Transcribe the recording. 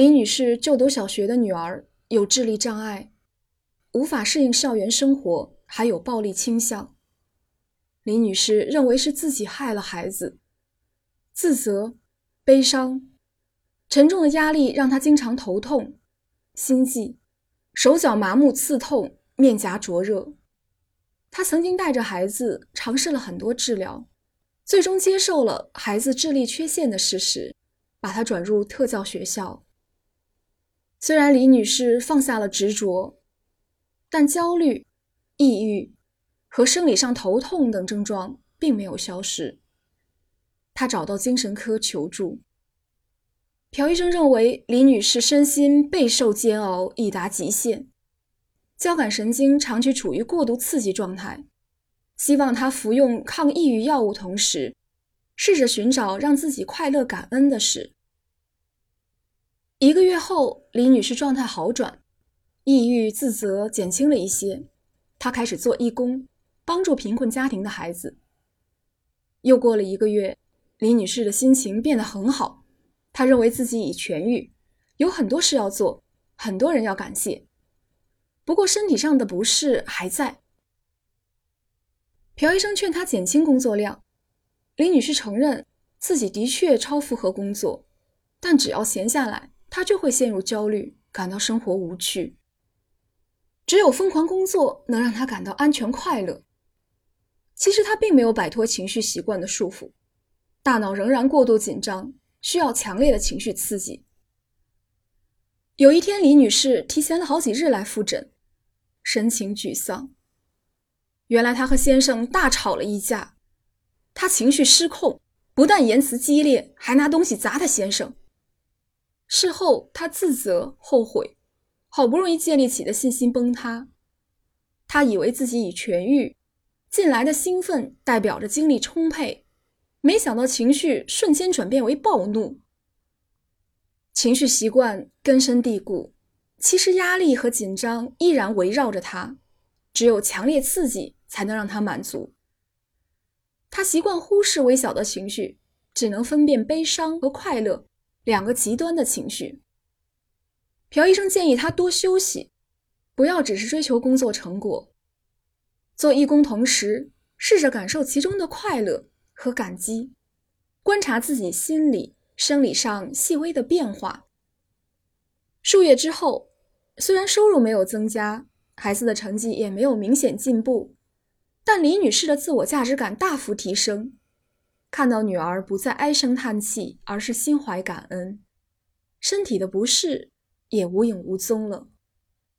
李女士就读小学的女儿有智力障碍，无法适应校园生活，还有暴力倾向。李女士认为是自己害了孩子，自责、悲伤、沉重的压力让她经常头痛、心悸、手脚麻木刺痛、面颊灼热。她曾经带着孩子尝试了很多治疗，最终接受了孩子智力缺陷的事实，把他转入特教学校。虽然李女士放下了执着，但焦虑、抑郁。和生理上头痛等症状并没有消失，他找到精神科求助。朴医生认为李女士身心备受煎熬，已达极限，交感神经长期处于过度刺激状态，希望她服用抗抑郁药物，同时试着寻找让自己快乐、感恩的事。一个月后，李女士状态好转，抑郁自责减轻了一些，她开始做义工。帮助贫困家庭的孩子。又过了一个月，李女士的心情变得很好，她认为自己已痊愈，有很多事要做，很多人要感谢。不过身体上的不适还在。朴医生劝她减轻工作量，李女士承认自己的确超负荷工作，但只要闲下来，她就会陷入焦虑，感到生活无趣。只有疯狂工作能让她感到安全快乐。其实他并没有摆脱情绪习惯的束缚，大脑仍然过度紧张，需要强烈的情绪刺激。有一天，李女士提前了好几日来复诊，神情沮丧。原来她和先生大吵了一架，她情绪失控，不但言辞激烈，还拿东西砸她先生。事后，他自责后悔，好不容易建立起的信心崩塌。他以为自己已痊愈。近来的兴奋代表着精力充沛，没想到情绪瞬间转变为暴怒。情绪习惯根深蒂固，其实压力和紧张依然围绕着他，只有强烈刺激才能让他满足。他习惯忽视微小的情绪，只能分辨悲伤和快乐两个极端的情绪。朴医生建议他多休息，不要只是追求工作成果。做义工同时，试着感受其中的快乐和感激，观察自己心理、生理上细微的变化。数月之后，虽然收入没有增加，孩子的成绩也没有明显进步，但李女士的自我价值感大幅提升。看到女儿不再唉声叹气，而是心怀感恩，身体的不适也无影无踪了。